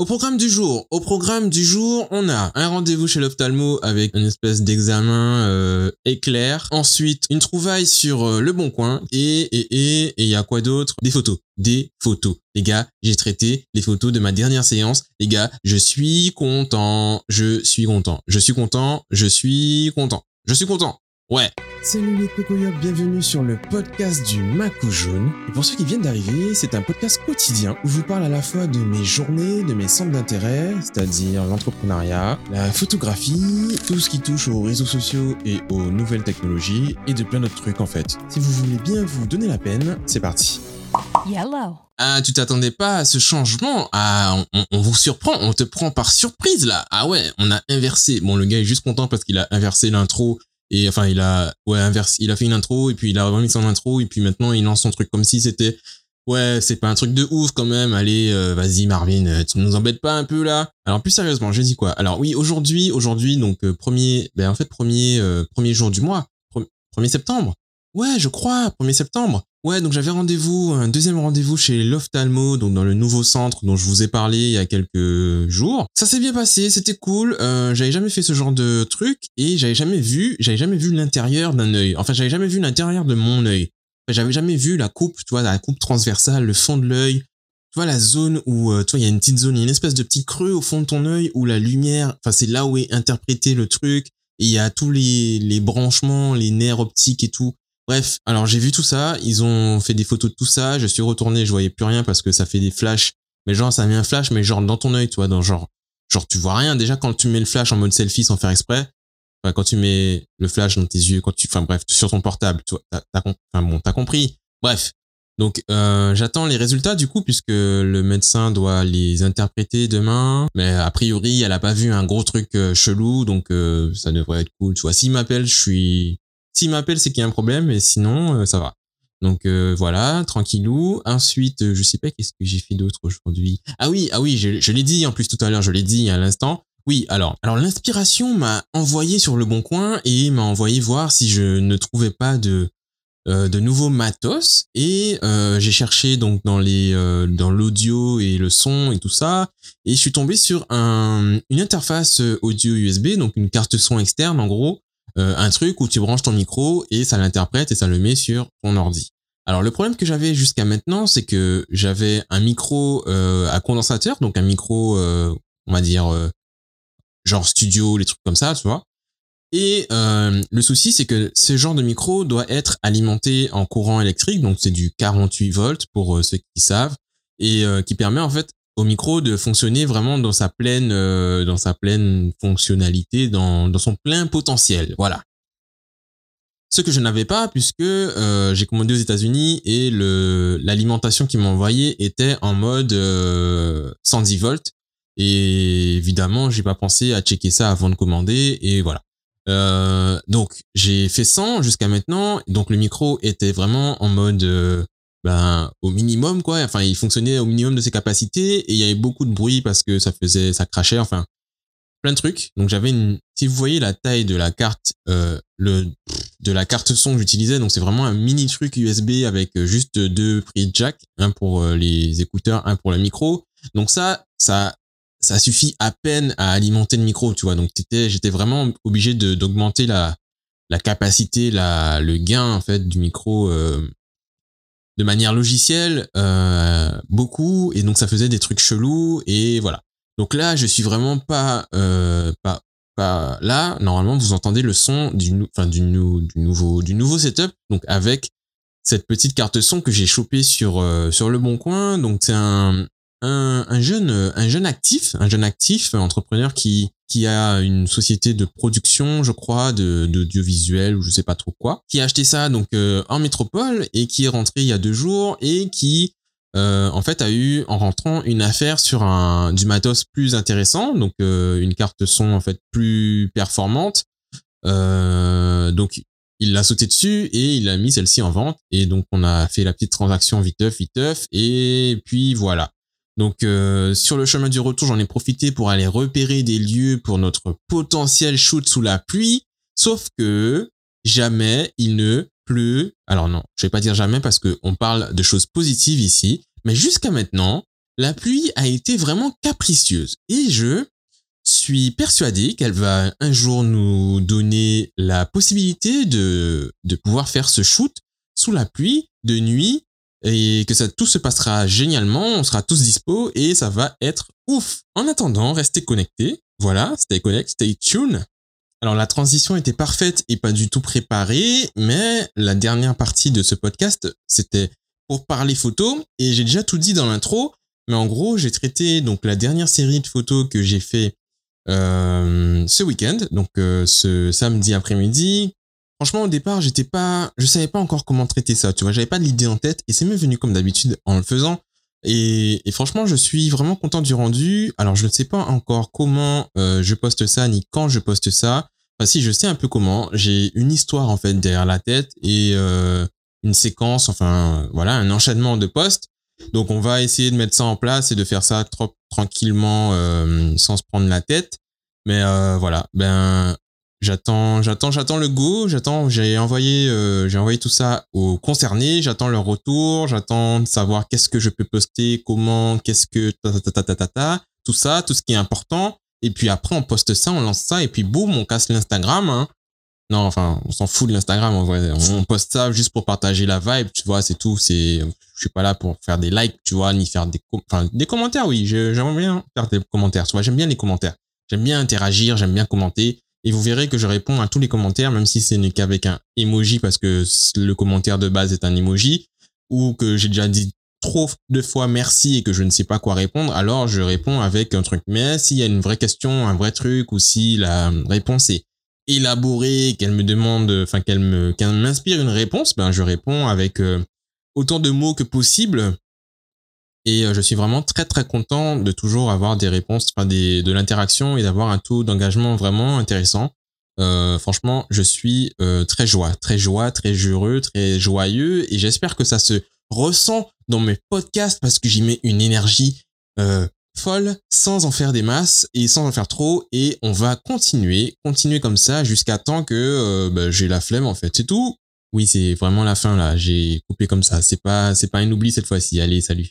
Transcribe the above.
Au programme du jour, au programme du jour, on a un rendez-vous chez l'ophtalmo avec une espèce d'examen euh, éclair. Ensuite, une trouvaille sur euh, le bon coin et et et et il y a quoi d'autre? Des photos, des photos. Les gars, j'ai traité les photos de ma dernière séance. Les gars, je suis content, je suis content, je suis content, je suis content, je suis content. Ouais. Salut les cocoyotes, bienvenue sur le podcast du Macou Jaune. Et pour ceux qui viennent d'arriver, c'est un podcast quotidien où je vous parle à la fois de mes journées, de mes centres d'intérêt, c'est-à-dire l'entrepreneuriat, la photographie, tout ce qui touche aux réseaux sociaux et aux nouvelles technologies, et de plein d'autres trucs en fait. Si vous voulez bien vous donner la peine, c'est parti. Yellow. Ah, tu t'attendais pas à ce changement Ah, on, on- on vous surprend, on te prend par surprise là. Ah ouais, on a inversé. Bon, le gars est juste content parce qu'il a inversé l'intro et enfin il a ouais inversé, il a fait une intro et puis il a remis son intro et puis maintenant il lance son truc comme si c'était ouais c'est pas un truc de ouf quand même. Allez, euh, vas-y Marvin, euh, tu nous embêtes pas un peu là. Alors plus sérieusement, j'ai dit quoi? Alors oui, aujourd'hui, aujourd'hui donc euh, premier, ben en fait premier premier jour du mois, Pre- 1er septembre. Ouais, je crois, 1er septembre. Ouais, donc j'avais rendez-vous, un deuxième rendez-vous chez l'ophtalmo, donc dans le nouveau centre dont je vous ai parlé il y a quelques jours. Ça s'est bien passé, c'était cool. Euh, j'avais jamais fait ce genre de truc et j'avais jamais vu, j'avais jamais vu l'intérieur d'un œil. Enfin, j'avais jamais vu l'intérieur de mon œil. Enfin, j'avais jamais vu la coupe, tu vois, la coupe transversale, le fond de l'œil. Tu vois la zone où, euh, tu vois, il y a une petite zone, il y a une espèce de petit creux au fond de ton œil où la lumière, enfin, c'est là où est interprété le truc. Et il y a tous les, les branchements, les nerfs optiques et tout. Bref, alors j'ai vu tout ça, ils ont fait des photos de tout ça, je suis retourné, je voyais plus rien parce que ça fait des flashs, mais genre ça met un flash, mais genre dans ton œil, tu vois, dans genre, genre tu vois rien. Déjà quand tu mets le flash en mode selfie sans faire exprès, quand tu mets le flash dans tes yeux, quand tu, enfin bref, sur ton portable, tu vois, t'as, t'as compris. Bref, donc euh, j'attends les résultats du coup puisque le médecin doit les interpréter demain, mais a priori elle a pas vu un gros truc euh, chelou, donc euh, ça devrait être cool. Tu vois, s'il m'appelle, je suis s'il m'appelle, c'est qu'il y a un problème, et sinon, euh, ça va. Donc euh, voilà, tranquillou. Ensuite, euh, je sais pas qu'est-ce que j'ai fait d'autre aujourd'hui? Ah oui, ah oui, je, l'ai dit en plus tout à l'heure, je l'ai dit à l'instant. Oui, alors, alors l'inspiration m'a envoyé sur le bon coin et m'a envoyé voir si je ne trouvais pas de euh, de nouveaux matos et euh, j'ai cherché donc dans les euh, dans l'audio et le son et tout ça et je suis tombé sur un une interface audio USB donc une carte son externe en gros euh, un truc où tu branches ton micro et ça l'interprète et ça le met sur ton ordi. Alors le problème que j'avais jusqu'à maintenant, c'est que j'avais un micro euh, à condensateur, donc un micro, euh, on va dire, genre studio, les trucs comme ça, tu vois. Et le souci, c'est que ce genre de micro doit être alimenté en courant électrique, donc c'est du 48 volts pour ceux qui savent, et qui permet en fait au micro de fonctionner vraiment dans sa pleine euh, dans sa pleine fonctionnalité dans dans son plein potentiel. Voilà. Ce que je n'avais pas puisque euh, j'ai commandé aux États-Unis et l'alimentation qu'ils m'ont envoyé était en mode euh, 110 volts. Et évidemment j'ai pas pensé à checker ça avant de commander et voilà. Euh, donc j'ai fait 100 jusqu'à maintenant. Donc le micro était vraiment en mode euh, ben au minimum quoi. Enfin il fonctionnait au minimum de ses capacités et il y avait beaucoup de bruit parce que ça faisait ça crachait enfin plein de trucs. Donc j'avais une si vous voyez la taille de la carte euh, le de la carte son que j'utilisais donc c'est vraiment un mini truc USB avec euh, juste deux prises jack un pour euh, les écouteurs un pour le micro. Donc ça ça ça suffit à peine à alimenter le micro tu vois. Donc j'étais vraiment obligé d'augmenter la la capacité la le gain en fait du micro euh, de manière logicielle euh, beaucoup et donc ça faisait des trucs chelous et voilà. Donc là je suis vraiment pas euh, pas pas là. Normalement vous entendez le son du enfin du, nou- du nouveau du nouveau setup donc avec cette petite carte son que j'ai chopée sur euh, sur le bon coin. Donc c'est un un, un jeune un jeune actif un jeune actif entrepreneur qui qui a une société de production je crois de d'audiovisuel ou je sais pas trop quoi qui a acheté ça donc euh, en métropole et qui est rentré il y a deux jours et qui euh, en fait a eu en rentrant une affaire sur un du matos plus intéressant donc euh, une carte son en fait plus performante. Euh, donc il l'a sauté dessus et il a mis celle-ci en vente et donc on a fait la petite transaction viteuf viteuf et puis voilà donc euh, sur le chemin du retour j'en ai profité pour aller repérer des lieux pour notre potentiel shoot sous la pluie. Sauf que jamais il ne pleut. Alors non je vais pas dire jamais parce que on parle de choses positives ici mais jusqu'à maintenant la pluie a été vraiment capricieuse. Et je suis persuadé qu'elle va un jour nous donner la possibilité de, de pouvoir faire ce shoot sous la pluie de nuit et que ça tout se passera génialement, on sera tous dispo et ça va être ouf. En attendant, restez connectés. Voilà, stay connect, stay tuned. Alors la transition était parfaite et pas du tout préparée, mais la dernière partie de ce podcast, c'était pour parler photo et j'ai déjà tout dit dans l'intro, mais en gros, j'ai traité donc la dernière série de photos que j'ai fait euh, ce week-end, donc euh, ce samedi après-midi. Franchement, au départ, j'étais pas, je savais pas encore comment traiter ça, tu vois, j'avais pas l'idée en tête et c'est même venu comme d'habitude en le faisant. Et, franchement, je suis vraiment content du rendu. Alors, je ne sais pas encore comment euh, je poste ça ni quand je poste ça. Enfin, si, je sais un peu comment. J'ai une histoire en fait derrière la tête et une séquence, enfin voilà, un enchaînement de postes. Donc, on va essayer de mettre ça en place et de faire ça trop tranquillement sans se prendre la tête. Mais euh, voilà, ben j'attends, j'attends, j'attends le go. J'attends. J'ai envoyé, euh, j'ai envoyé tout ça aux concernés. J'attends leur retour. J'attends de savoir qu'est-ce que je peux poster, comment, qu'est-ce que ta ta ta ta ta ta, tout ça, tout ce qui est important. Et puis après, on poste ça, on lance ça, et puis boum, on casse l'Instagram. Hein. Non, enfin, on s'en fout de l'Instagram. On poste ça juste pour partager la vibe, tu vois, c'est tout. C'est, je suis pas là pour faire des likes, tu vois, ni faire des, enfin, des commentaires. Oui, j'aimerais bien faire des commentaires. Tu vois, j'aime bien les commentaires. J'aime bien interagir, j'aime bien commenter. Et vous verrez que je réponds à tous les commentaires, même si ce n'est qu'avec un emoji parce que le commentaire de base est un emoji, ou que j'ai déjà dit trop de fois merci et que je ne sais pas quoi répondre, alors je réponds avec un truc. Mais s'il y a une vraie question, un vrai truc, ou si la réponse est élaborée, qu'elle me demande, enfin qu'elle me, m'inspire une réponse, ben je réponds avec euh, autant de mots que possible et euh, je suis vraiment très très content de toujours avoir des réponses, de l'interaction et d'avoir un taux d'engagement vraiment intéressant. Euh, franchement, je suis euh, très joie, très joie, très heureux, très joyeux et j'espère que ça se ressent dans mes podcasts parce que j'y mets une énergie folle sans en faire des masses et sans en faire trop et on va continuer, continuer comme ça jusqu'à temps que bah, j'ai la flemme en fait. C'est tout. Oui, c'est vraiment la fin là. J'ai coupé comme ça. C'est pas, c'est pas un oubli cette fois-ci. Allez, salut.